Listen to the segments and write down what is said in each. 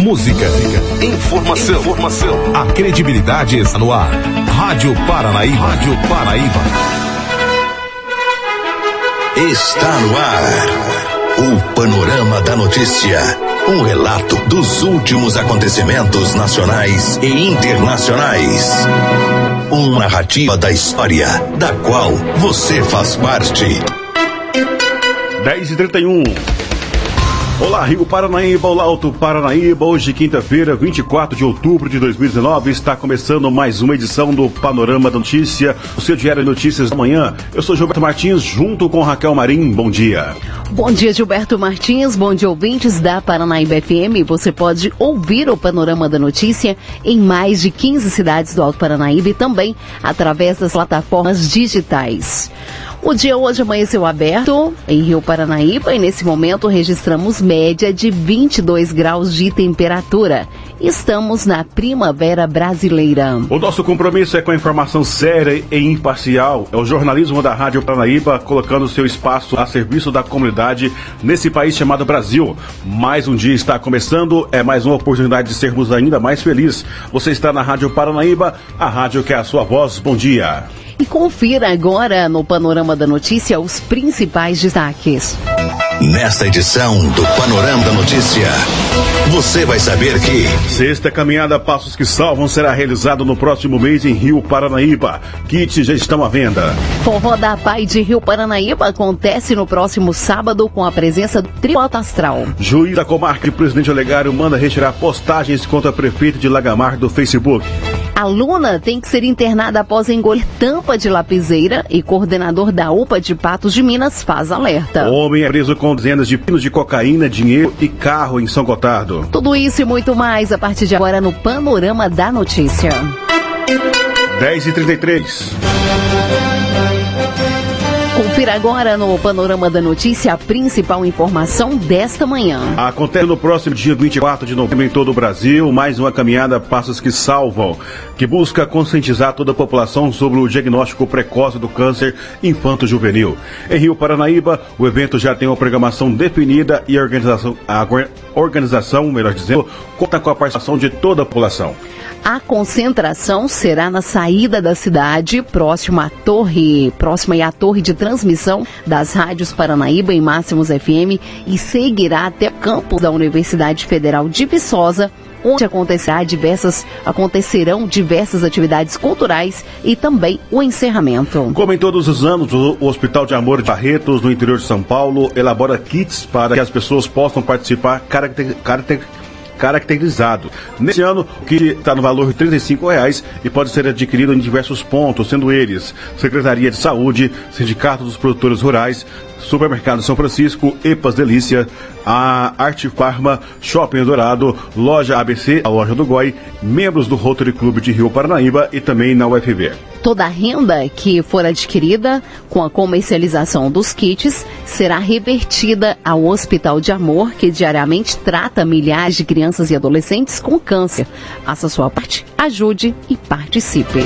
música, informação, informação. A credibilidade está no ar. Rádio Paranaíba. Rádio Paraíba. Está no ar. O Panorama da Notícia. Um relato dos últimos acontecimentos nacionais e internacionais. Uma narrativa da história, da qual você faz parte. 10 e 31 Olá, Rio Paranaíba, olá, Alto Paranaíba. Hoje, quinta-feira, 24 de outubro de 2019, está começando mais uma edição do Panorama da Notícia, o seu Diário de Notícias da Manhã. Eu sou Gilberto Martins, junto com Raquel Marim. Bom dia. Bom dia, Gilberto Martins. Bom dia, ouvintes da Paranaíba FM. Você pode ouvir o Panorama da Notícia em mais de 15 cidades do Alto Paranaíba e também através das plataformas digitais. O dia hoje amanheceu aberto em Rio Paranaíba e nesse momento registramos média de 22 graus de temperatura. Estamos na primavera brasileira. O nosso compromisso é com a informação séria e imparcial. É o jornalismo da Rádio Paranaíba colocando seu espaço a serviço da comunidade nesse país chamado Brasil. Mais um dia está começando, é mais uma oportunidade de sermos ainda mais felizes. Você está na Rádio Paranaíba, a rádio que é a sua voz. Bom dia. E confira agora no Panorama da Notícia os principais destaques. Nesta edição do Panorama da Notícia, você vai saber que. Sexta caminhada Passos que Salvam será realizada no próximo mês em Rio Paranaíba. Kits já estão à venda. Forró da Pai de Rio Paranaíba acontece no próximo sábado com a presença do Trio Astral. Juiz da comarca de Presidente Olegário manda retirar postagens contra prefeito de Lagamar do Facebook. Aluna tem que ser internada após engolir tampa de lapiseira e coordenador da UPA de Patos de Minas faz alerta. O homem é preso com dezenas de pinos de cocaína, dinheiro e carro em São Gotardo. Tudo isso e muito mais a partir de agora no Panorama da Notícia. 10 e 33 Confira agora no Panorama da Notícia a principal informação desta manhã. Acontece no próximo dia 24 de novembro em todo o Brasil mais uma caminhada Passos que Salvam, que busca conscientizar toda a população sobre o diagnóstico precoce do câncer infanto-juvenil. Em Rio Paranaíba, o evento já tem uma programação definida e a organização, a organização, melhor dizendo, conta com a participação de toda a população. A concentração será na saída da cidade, próxima à torre, próxima à torre de transmissão das rádios Paranaíba e Máximos FM e seguirá até campus da Universidade Federal de Viçosa, onde acontecerá diversas, acontecerão diversas atividades culturais e também o encerramento. Como em todos os anos, o Hospital de Amor de Barretos, no interior de São Paulo, elabora kits para que as pessoas possam participar caracter, caracter, caracterizado. Nesse ano, o kit está no valor de R$ reais e pode ser adquirido em diversos pontos, sendo eles Secretaria de Saúde, Sindicato dos Produtores Rurais, Supermercado São Francisco, Epas Delícia, a Arte Farma, Shopping Dourado, Loja ABC, a Loja do Goi, membros do Rotary Clube de Rio Paranaíba e também na UFV. Toda a renda que for adquirida com a comercialização dos kits será revertida ao Hospital de Amor, que diariamente trata milhares de crianças e adolescentes com câncer. Faça sua parte, ajude e participe.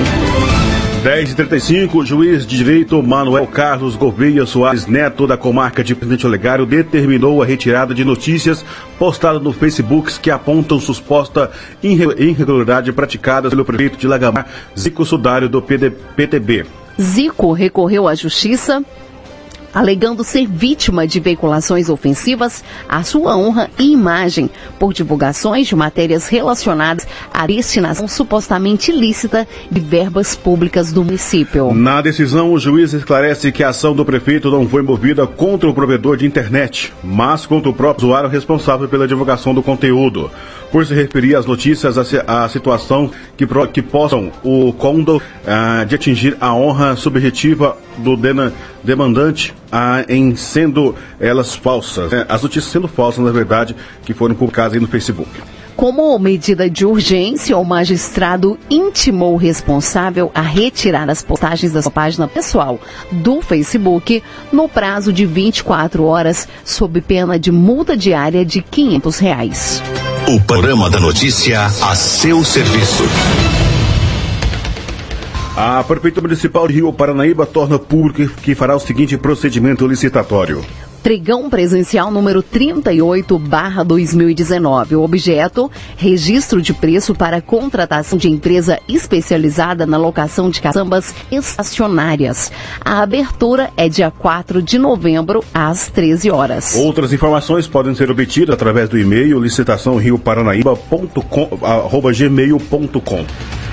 10 e 35 o juiz de direito Manuel Carlos Gouveia Soares Neto, da comarca de Presidente Olegário, determinou a retirada de notícias postadas no Facebook que apontam suposta irregularidade praticada pelo prefeito de Lagamar, Zico Sudário, do PD, PTB. Zico recorreu à justiça alegando ser vítima de veiculações ofensivas à sua honra e imagem por divulgações de matérias relacionadas à destinação supostamente ilícita de verbas públicas do município. Na decisão, o juiz esclarece que a ação do prefeito não foi movida contra o provedor de internet, mas contra o próprio usuário responsável pela divulgação do conteúdo por se referir às notícias à situação que, que possam o cômodo ah, de atingir a honra subjetiva do demandante ah, em sendo elas falsas. Né? As notícias sendo falsas, na verdade, que foram publicadas aí no Facebook. Como medida de urgência, o magistrado intimou o responsável a retirar as postagens da sua página pessoal do Facebook no prazo de 24 horas, sob pena de multa diária de 500 reais. O Panorama da Notícia a seu serviço. A Prefeitura Municipal de Rio Paranaíba torna público que fará o seguinte procedimento licitatório. pregão presencial número 38 2019. O objeto, registro de preço para contratação de empresa especializada na locação de caçambas estacionárias. A abertura é dia 4 de novembro, às 13 horas. Outras informações podem ser obtidas através do e-mail licitaçãorioparanaíba.com.gmail.com.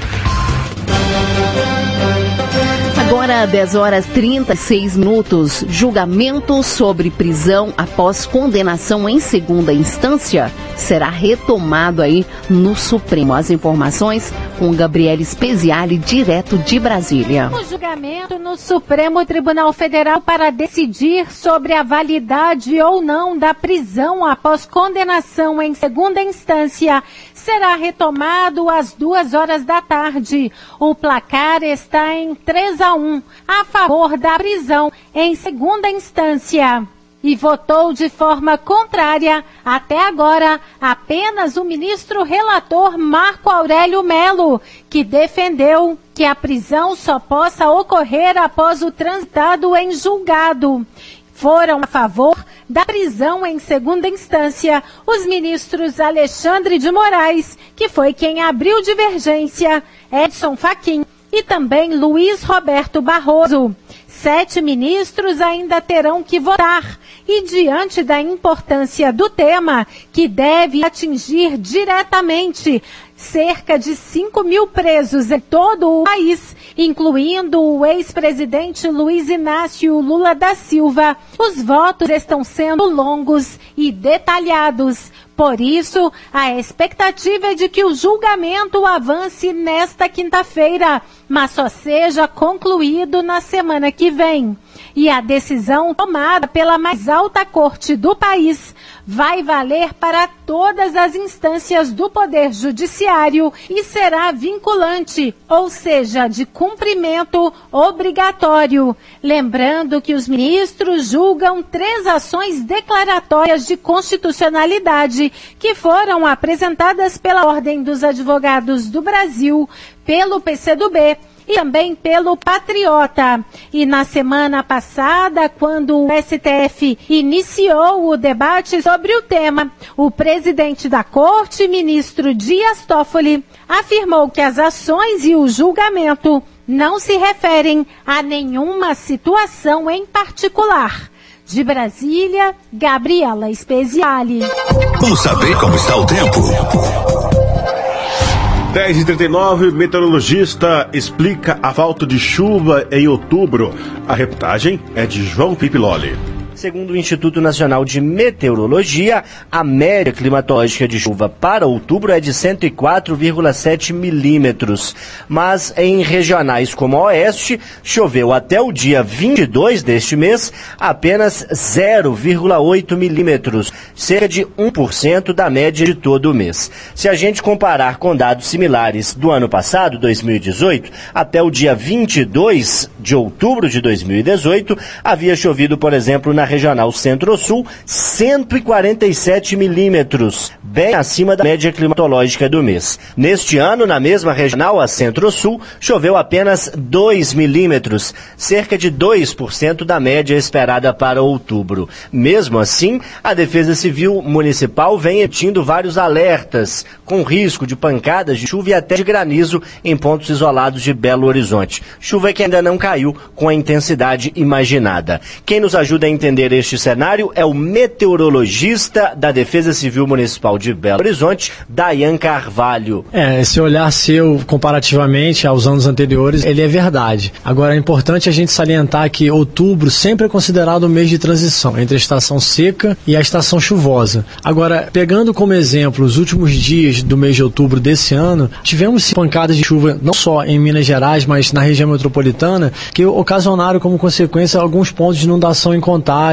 Agora, 10 horas 36 minutos. Julgamento sobre prisão após condenação em segunda instância será retomado aí no Supremo. As informações com Gabriele Speziale, direto de Brasília. O julgamento no Supremo Tribunal Federal para decidir sobre a validade ou não da prisão após condenação em segunda instância será retomado às duas horas da tarde. O placar está em 3 a 1 a favor da prisão em segunda instância. E votou de forma contrária, até agora, apenas o ministro relator Marco Aurélio Melo, que defendeu que a prisão só possa ocorrer após o transitado em julgado foram a favor da prisão em segunda instância os ministros Alexandre de Moraes, que foi quem abriu divergência, Edson Fachin e também Luiz Roberto Barroso. Sete ministros ainda terão que votar e diante da importância do tema, que deve atingir diretamente cerca de 5 mil presos em todo o país, incluindo o ex-presidente Luiz Inácio Lula da Silva. Os votos estão sendo longos e detalhados. Por isso, a expectativa é de que o julgamento avance nesta quinta-feira, mas só seja concluído na semana que vem. E a decisão tomada pela mais alta corte do país vai valer para todas as instâncias do Poder Judiciário e será vinculante, ou seja, de cumprimento obrigatório. Lembrando que os ministros julgam três ações declaratórias de constitucionalidade que foram apresentadas pela Ordem dos Advogados do Brasil, pelo PCdoB e também pelo Patriota. E na semana passada, quando o STF iniciou o debate sobre o tema, o presidente da corte, ministro Dias Toffoli, afirmou que as ações e o julgamento não se referem a nenhuma situação em particular. De Brasília, Gabriela Speziale. Vamos saber como está o tempo. 10 e 39 meteorologista explica a falta de chuva em outubro. A reportagem é de João Pipiloli. Segundo o Instituto Nacional de Meteorologia, a média climatológica de chuva para outubro é de 104,7 milímetros. Mas em regionais como a Oeste, choveu até o dia 22 deste mês apenas 0,8 milímetros, cerca de 1% da média de todo o mês. Se a gente comparar com dados similares do ano passado, 2018, até o dia 22 de outubro de 2018, havia chovido, por exemplo, na regional Centro-Sul, 147 milímetros, bem acima da média climatológica do mês. Neste ano, na mesma regional, a Centro-Sul, choveu apenas 2 milímetros, cerca de 2% da média esperada para outubro. Mesmo assim, a Defesa Civil Municipal vem emitindo vários alertas, com risco de pancadas de chuva e até de granizo em pontos isolados de Belo Horizonte. Chuva que ainda não caiu com a intensidade imaginada. Quem nos ajuda a entender entender este cenário é o meteorologista da Defesa Civil Municipal de Belo Horizonte, Dayan Carvalho. É, esse olhar seu comparativamente aos anos anteriores, ele é verdade. Agora é importante a gente salientar que outubro sempre é considerado o mês de transição entre a estação seca e a estação chuvosa. Agora, pegando como exemplo os últimos dias do mês de outubro desse ano, tivemos pancadas de chuva não só em Minas Gerais, mas na região metropolitana, que ocasionaram como consequência alguns pontos de inundação em contagem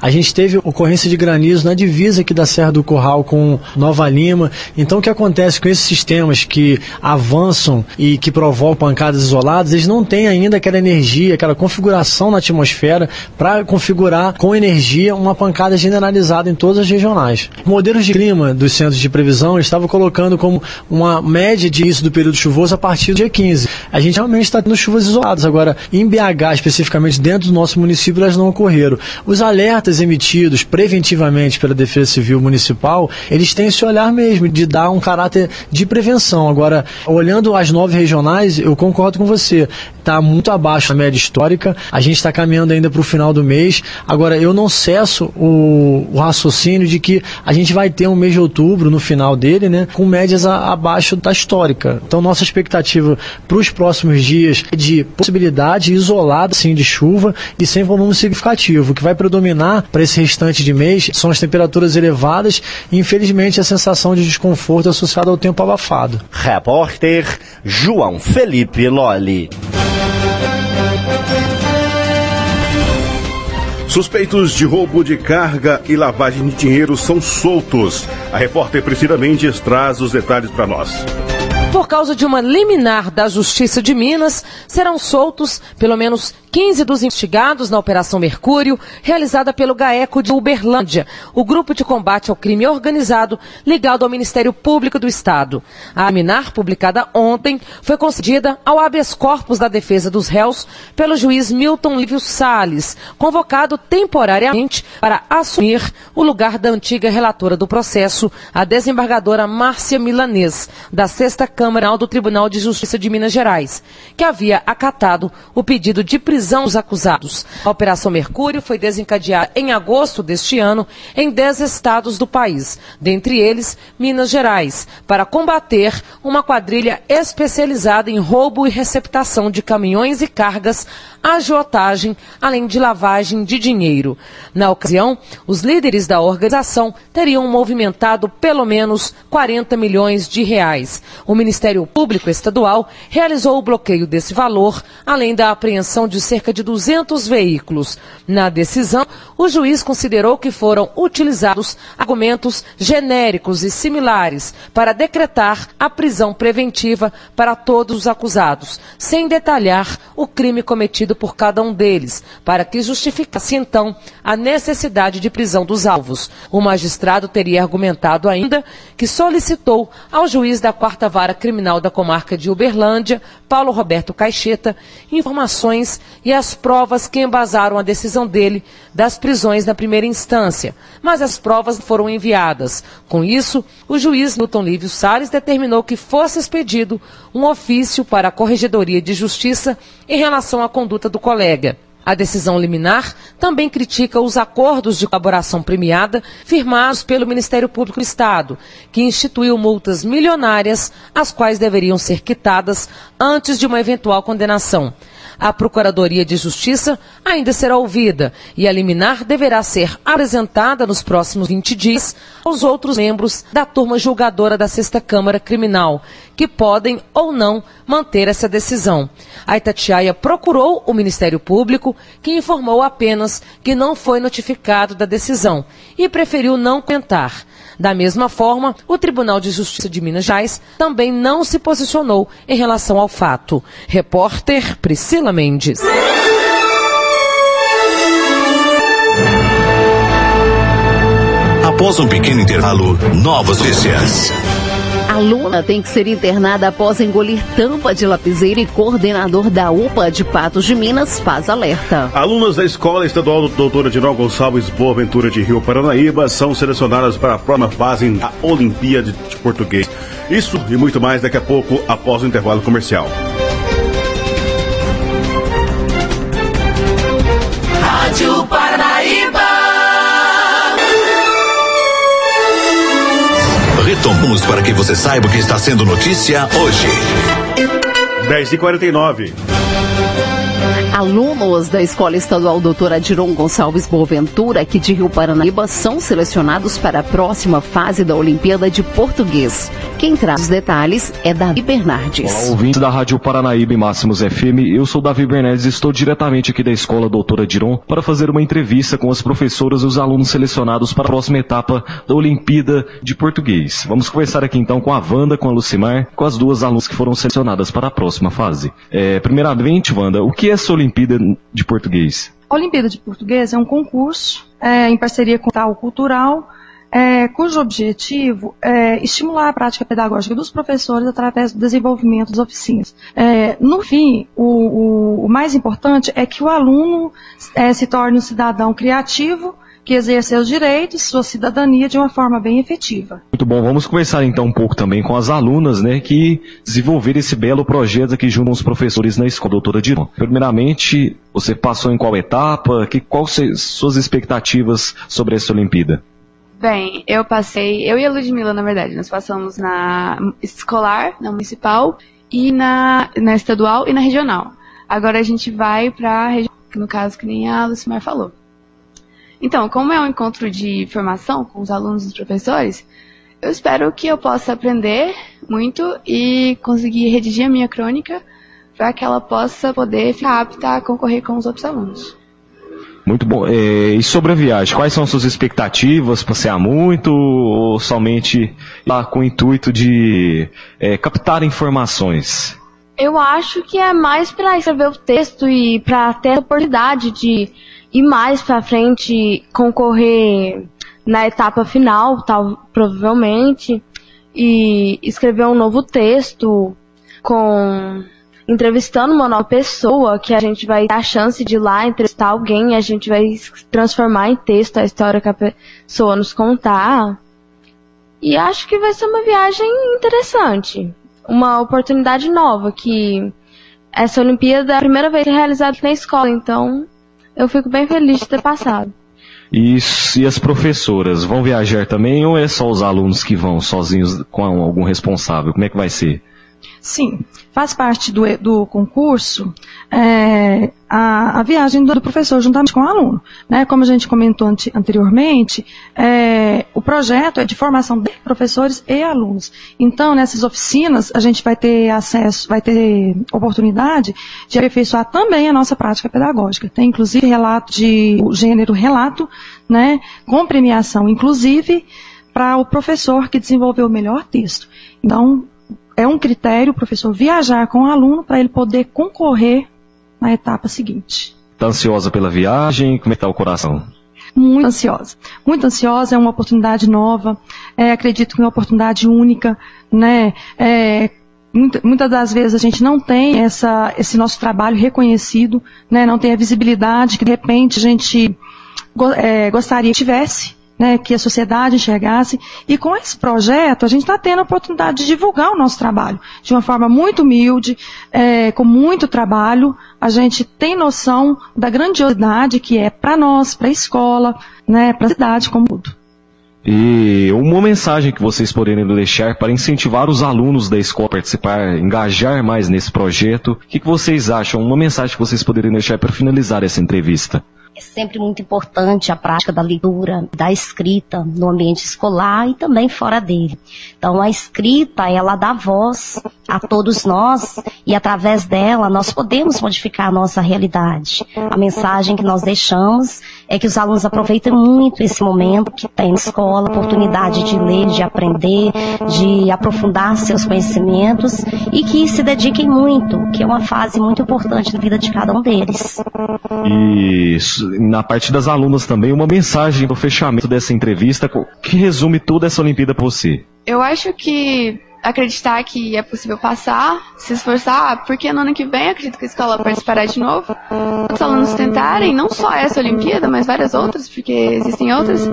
a gente teve ocorrência de granizo na divisa aqui da Serra do Curral com Nova Lima. Então, o que acontece com esses sistemas que avançam e que provocam pancadas isoladas, eles não têm ainda aquela energia, aquela configuração na atmosfera para configurar com energia uma pancada generalizada em todas as regionais. Modelos de clima dos centros de previsão estavam colocando como uma média de isso do período chuvoso a partir do dia 15. A gente realmente está tendo chuvas isoladas. Agora, em BH, especificamente dentro do nosso município, elas não ocorreram. Os os alertas emitidos preventivamente pela Defesa Civil Municipal, eles têm esse olhar mesmo de dar um caráter de prevenção. Agora, olhando as nove regionais, eu concordo com você. Está muito abaixo da média histórica. A gente está caminhando ainda para o final do mês. Agora, eu não cesso o, o, raciocínio de que a gente vai ter um mês de outubro, no final dele, né, com médias a, abaixo da histórica. Então, nossa expectativa para os próximos dias é de possibilidade isolada, sim, de chuva e sem volume significativo. O que vai predominar para esse restante de mês são as temperaturas elevadas e, infelizmente, a sensação de desconforto associada ao tempo abafado. Repórter João Felipe Loli. Suspeitos de roubo de carga e lavagem de dinheiro são soltos. A repórter Priscila Mendes traz os detalhes para nós. Por causa de uma liminar da Justiça de Minas, serão soltos pelo menos 15 dos investigados na Operação Mercúrio, realizada pelo GAECO de Uberlândia, o grupo de combate ao crime organizado ligado ao Ministério Público do Estado. A liminar, publicada ontem, foi concedida ao habeas corpus da defesa dos réus pelo juiz Milton Lívio Salles, convocado temporariamente para assumir o lugar da antiga relatora do processo, a desembargadora Márcia Milanês, da Sexta Câmara do Tribunal de Justiça de Minas Gerais, que havia acatado o pedido de prisão dos acusados. A Operação Mercúrio foi desencadeada em agosto deste ano em 10 estados do país, dentre eles Minas Gerais, para combater uma quadrilha especializada em roubo e receptação de caminhões e cargas, agiotagem, além de lavagem de dinheiro. Na ocasião, os líderes da organização teriam movimentado pelo menos 40 milhões de reais. O Ministério Público Estadual realizou o bloqueio desse valor, além da apreensão de cerca de 200 veículos. Na decisão, o juiz considerou que foram utilizados argumentos genéricos e similares para decretar a prisão preventiva para todos os acusados, sem detalhar o crime cometido por cada um deles, para que justificasse então a necessidade de prisão dos alvos. O magistrado teria argumentado ainda que solicitou ao juiz da quarta vara criminal da comarca de Uberlândia, Paulo Roberto Caixeta, informações e as provas que embasaram a decisão dele das prisões na primeira instância, mas as provas foram enviadas. Com isso, o juiz Newton Lívio Salles determinou que fosse expedido um ofício para a Corregedoria de Justiça em relação à conduta do colega. A decisão liminar também critica os acordos de colaboração premiada firmados pelo Ministério Público do Estado, que instituiu multas milionárias, as quais deveriam ser quitadas antes de uma eventual condenação. A Procuradoria de Justiça ainda será ouvida e a liminar deverá ser apresentada nos próximos 20 dias aos outros membros da turma julgadora da Sexta Câmara Criminal, que podem ou não manter essa decisão. A Itatiaia procurou o Ministério Público, que informou apenas que não foi notificado da decisão e preferiu não comentar. Da mesma forma, o Tribunal de Justiça de Minas Gerais também não se posicionou em relação ao fato. Repórter Priscila Mendes. Após um pequeno intervalo, novas notícias. Aluna tem que ser internada após engolir tampa de lapiseira e coordenador da UPA de Patos de Minas faz alerta. Alunas da Escola Estadual Doutora Dinal Gonçalves Boaventura de Rio Paranaíba são selecionadas para a próxima fase da Olimpíada de Português. Isso e muito mais daqui a pouco após o intervalo comercial. Retomamos para que você saiba o que está sendo notícia hoje. 10h49. Alunos da Escola Estadual Doutora Adiron Gonçalves Boaventura, aqui de Rio Paranaíba, são selecionados para a próxima fase da Olimpíada de Português. Quem traz os detalhes é Davi Bernardes. Olá, ouvintes da Rádio Paranaíba e Máximos FM. Eu sou Davi Bernardes e estou diretamente aqui da Escola Doutora Adiron para fazer uma entrevista com as professoras e os alunos selecionados para a próxima etapa da Olimpíada de Português. Vamos conversar aqui então com a Wanda, com a Lucimar, com as duas alunas que foram selecionadas para a próxima fase. É, primeiramente, Wanda, o que é essa Olimpíada de Português? A Olimpíada de Português é um concurso é, em parceria com o Tal Cultural é, cujo objetivo é estimular a prática pedagógica dos professores através do desenvolvimento das oficinas. É, no fim, o, o, o, mais importante é que o aluno é, se torne um cidadão criativo que exerce seus direitos, sua cidadania de uma forma bem efetiva. Muito bom, vamos conversar então um pouco também com as alunas, né, que desenvolveram esse belo projeto aqui junto com os professores na escola, doutora Diron. Primeiramente, você passou em qual etapa? Que, quais suas expectativas sobre essa Olimpíada? Bem, eu passei, eu e a Ludmilla, na verdade, nós passamos na escolar, na municipal, e na, na estadual e na regional. Agora a gente vai para a regional, no caso que nem a Lucimar falou. Então, como é um encontro de formação com os alunos e os professores, eu espero que eu possa aprender muito e conseguir redigir a minha crônica para que ela possa poder ficar apta a concorrer com os outros alunos. Muito bom. É, e sobre a viagem, quais são suas expectativas? Passear muito ou somente lá com o intuito de é, captar informações? Eu acho que é mais para escrever o texto e para ter a oportunidade de e mais para frente concorrer na etapa final, tal, provavelmente, e escrever um novo texto com entrevistando uma nova pessoa, que a gente vai ter a chance de ir lá entrevistar alguém, a gente vai transformar em texto a história que a pessoa nos contar. E acho que vai ser uma viagem interessante, uma oportunidade nova que essa Olimpíada é a primeira vez realizada na escola, então eu fico bem feliz de ter passado. E, e as professoras vão viajar também ou é só os alunos que vão sozinhos com algum responsável? Como é que vai ser? Sim, faz parte do, do concurso é, a, a, viagem do, professor juntamente com o aluno. Né? Como a gente comentou ante, anteriormente, é, o projeto é de formação de professores e alunos. Então, nessas oficinas, a gente vai ter acesso, vai ter oportunidade de aperfeiçoar também a nossa prática pedagógica. Tem, inclusive, relato de gênero relato, né, com premiação, inclusive, para o professor que desenvolveu o melhor texto. Então, é um critério o professor viajar com o aluno para ele poder concorrer na etapa seguinte. Está ansiosa pela viagem? Como é está o coração? Muito ansiosa. Muito ansiosa, é uma oportunidade nova, é, acredito que é uma oportunidade única, né? É, muita, muitas das vezes a gente não tem essa, esse nosso trabalho reconhecido, né? não tem a visibilidade que de repente a gente é, gostaria que tivesse né, que a sociedade enxergasse. E com esse projeto, a gente está tendo a oportunidade de divulgar o nosso trabalho de uma forma muito humilde, é, com muito trabalho. A gente tem noção da grandiosidade que é para nós, para a escola, né, para a cidade como tudo. E uma mensagem que vocês poderiam deixar para incentivar os alunos da escola a participar, engajar mais nesse projeto, o que, que vocês acham? Uma mensagem que vocês poderiam deixar para finalizar essa entrevista? É sempre muito importante a prática da leitura, da escrita no ambiente escolar e também fora dele. Então a escrita, ela dá voz a todos nós e através dela nós podemos modificar a nossa realidade. A mensagem que nós deixamos é que os alunos aproveitem muito esse momento que tem na escola, oportunidade de ler, de aprender, de aprofundar seus conhecimentos e que se dediquem muito, que é uma fase muito importante da vida de cada um deles. E na parte das alunas também, uma mensagem para o fechamento dessa entrevista que resume toda essa Olimpíada para você. Eu acho que acreditar que é possível passar, se esforçar, porque no ano que vem acredito que a escola participará de novo. Os alunos tentarem, não só essa Olimpíada, mas várias outras, porque existem outras,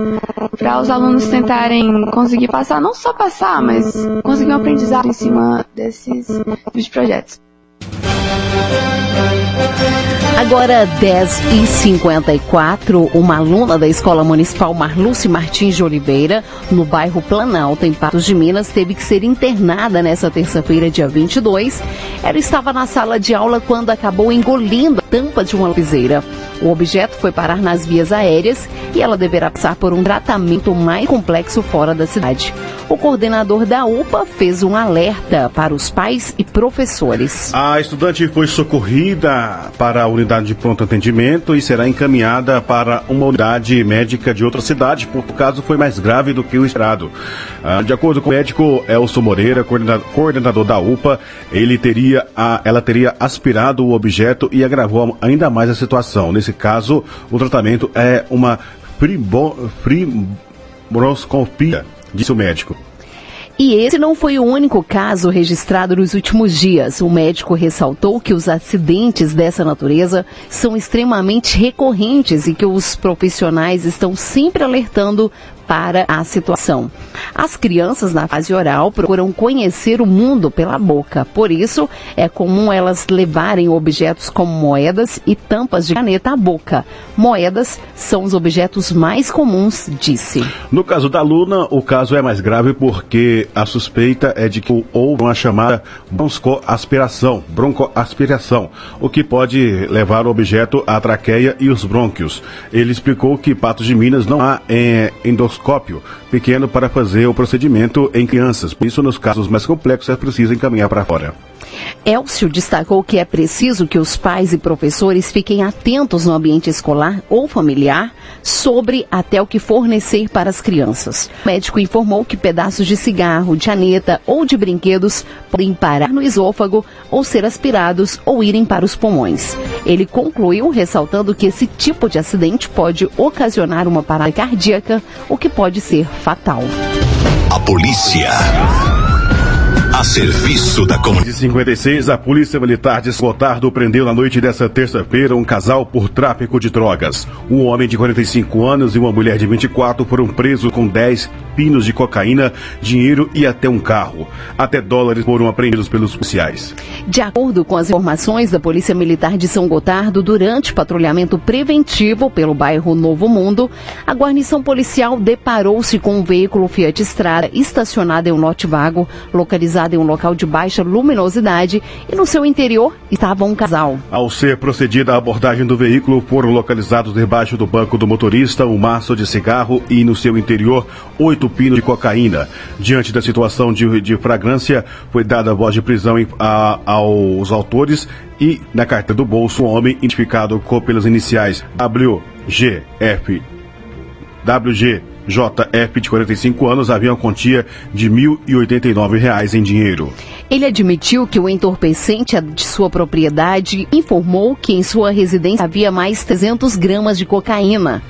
para os alunos tentarem conseguir passar, não só passar, mas conseguir um aprendizado em cima desses tipos de projetos. Agora, 10 e 54 uma aluna da Escola Municipal Marluce Martins de Oliveira, no bairro Planalto, em Patos de Minas, teve que ser internada nessa terça-feira, dia 22. Ela estava na sala de aula quando acabou engolindo a tampa de uma lapiseira. O objeto foi parar nas vias aéreas e ela deverá passar por um tratamento mais complexo fora da cidade. O coordenador da UPA fez um alerta para os pais e professores. A estudante foi socorrida para a unidade de pronto atendimento e será encaminhada para uma unidade médica de outra cidade, porque o caso foi mais grave do que o esperado. Ah, de acordo com o médico Elson Moreira, coordenador da UPA, ele teria, ela teria aspirado o objeto e agravou ainda mais a situação. Nesse caso, o tratamento é uma fribo, disse o médico. E esse não foi o único caso registrado nos últimos dias. O médico ressaltou que os acidentes dessa natureza são extremamente recorrentes e que os profissionais estão sempre alertando para a situação. As crianças na fase oral procuram conhecer o mundo pela boca, por isso é comum elas levarem objetos como moedas e tampas de caneta à boca. Moedas são os objetos mais comuns, disse. No caso da aluna, o caso é mais grave porque a suspeita é de que houve uma chamada broncoaspiração, broncoaspiração, o que pode levar o objeto à traqueia e os brônquios. Ele explicou que Patos de Minas não há é, endoscópio pequeno para fazer o procedimento em crianças. Por isso, nos casos mais complexos, é preciso encaminhar para fora. Elcio destacou que é preciso que os pais e professores fiquem atentos no ambiente escolar ou familiar sobre até o que fornecer para as crianças. O médico informou que pedaços de cigarro, de aneta ou de brinquedos podem parar no esôfago ou ser aspirados ou irem para os pulmões. Ele concluiu ressaltando que esse tipo de acidente pode ocasionar uma parada cardíaca, o que pode ser fatal. A polícia a serviço da comunidade. 56, a Polícia Militar de Gotardo prendeu na noite dessa terça-feira um casal por tráfico de drogas. Um homem de 45 anos e uma mulher de 24 foram presos com 10 pinos de cocaína, dinheiro e até um carro. Até dólares foram apreendidos pelos policiais. De acordo com as informações da Polícia Militar de São Gotardo, durante patrulhamento preventivo pelo bairro Novo Mundo, a guarnição policial deparou-se com um veículo Fiat Strada estacionado em um lote vago, localizado em um local de baixa luminosidade, e no seu interior estava um casal. Ao ser procedida a abordagem do veículo, foram localizados debaixo do banco do motorista um maço de cigarro e no seu interior oito pinos de cocaína. Diante da situação de, de fragrância, foi dada voz de prisão a, aos autores e na carteira do bolso um homem identificado com, pelas iniciais WGF WG JF, de 45 anos, havia uma quantia de R$ 1.089 em dinheiro. Ele admitiu que o entorpecente de sua propriedade informou que em sua residência havia mais 300 gramas de cocaína.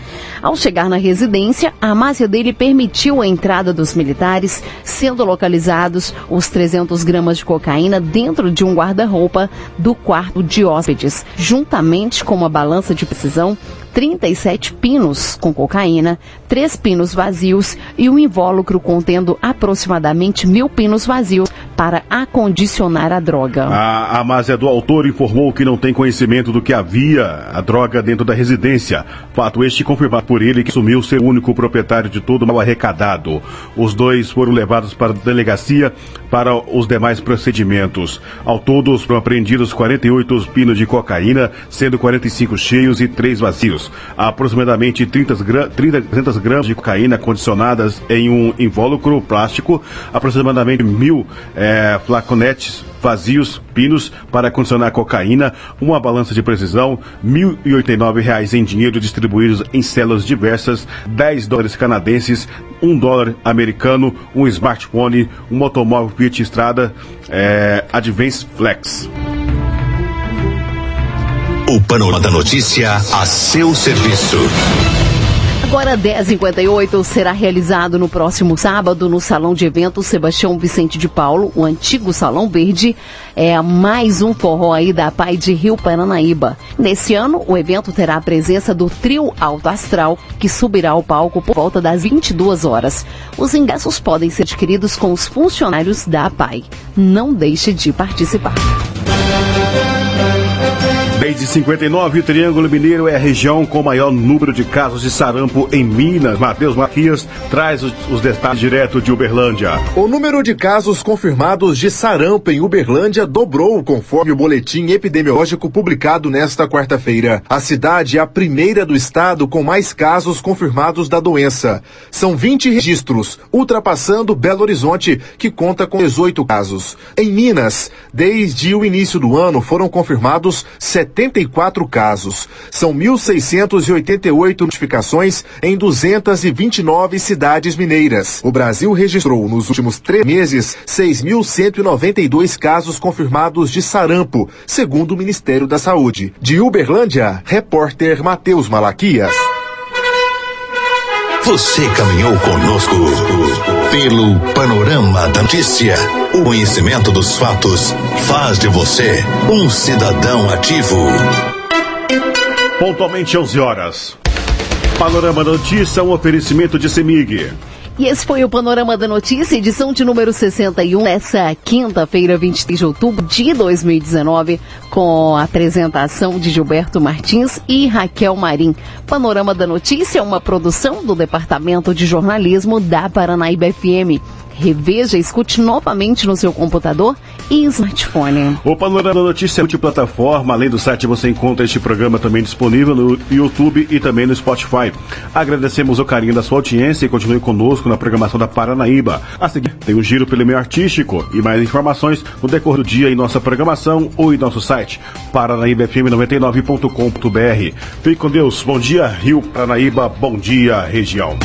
Ao chegar na residência, a máfia dele permitiu a entrada dos militares, sendo localizados os 300 gramas de cocaína dentro de um guarda-roupa do quarto de hóspedes, juntamente com uma balança de precisão 37 pinos com cocaína, três pinos vazios e um invólucro contendo aproximadamente mil pinos vazios para acondicionar a droga. A, a Másia do autor informou que não tem conhecimento do que havia a droga dentro da residência. Fato este confirmado por ele que assumiu ser o único proprietário de todo o mal arrecadado. Os dois foram levados para a delegacia para os demais procedimentos. Ao todo, foram apreendidos 48 pinos de cocaína, sendo 45 cheios e 3 vazios. Aproximadamente 30, gra 30 300 gramas de cocaína condicionadas em um invólucro plástico, aproximadamente mil é, flaconetes vazios, pinos para condicionar cocaína, uma balança de precisão, R$ 1.089 em dinheiro distribuídos em células diversas, 10 dólares canadenses, 1 dólar americano, um smartphone, um automóvel Fiat Estrada é, Advance Flex. O Panorama da Notícia a seu serviço. Agora 10h58 será realizado no próximo sábado no Salão de Eventos Sebastião Vicente de Paulo, o antigo Salão Verde, é mais um forró aí da Pai de Rio Paranaíba. Nesse ano, o evento terá a presença do trio Alto Astral, que subirá ao palco por volta das 22 horas. Os ingressos podem ser adquiridos com os funcionários da Pai. Não deixe de participar. Desde 59, o Triângulo Mineiro é a região com maior número de casos de sarampo em Minas. Matheus Matias traz os, os detalhes direto de Uberlândia. O número de casos confirmados de sarampo em Uberlândia dobrou, conforme o boletim epidemiológico publicado nesta quarta-feira. A cidade é a primeira do estado com mais casos confirmados da doença. São 20 registros, ultrapassando Belo Horizonte, que conta com 18 casos. Em Minas, desde o início do ano foram confirmados 74 casos. São 1.688 notificações em 229 cidades mineiras. O Brasil registrou nos últimos três meses 6.192 casos confirmados de sarampo, segundo o Ministério da Saúde. De Uberlândia, repórter Matheus Malaquias. Você caminhou conosco pelo panorama da notícia. O conhecimento dos fatos faz de você um cidadão ativo. Pontualmente 11 horas. Panorama Notícia, um oferecimento de Semig. E esse foi o Panorama da Notícia, edição de número 61, nessa quinta-feira, 23 de outubro de 2019, com a apresentação de Gilberto Martins e Raquel Marim. Panorama da Notícia é uma produção do Departamento de Jornalismo da Paranaíba FM. Reveja, escute novamente no seu computador e smartphone. O Panorama Notícia é multiplataforma. Além do site, você encontra este programa também disponível no YouTube e também no Spotify. Agradecemos o carinho da sua audiência e continue conosco na programação da Paranaíba. A seguir, tem um giro pelo meio artístico e mais informações no decorrer do dia em nossa programação ou em nosso site paranaíbafm99.com.br. Fique com Deus. Bom dia, Rio Paranaíba. Bom dia, região.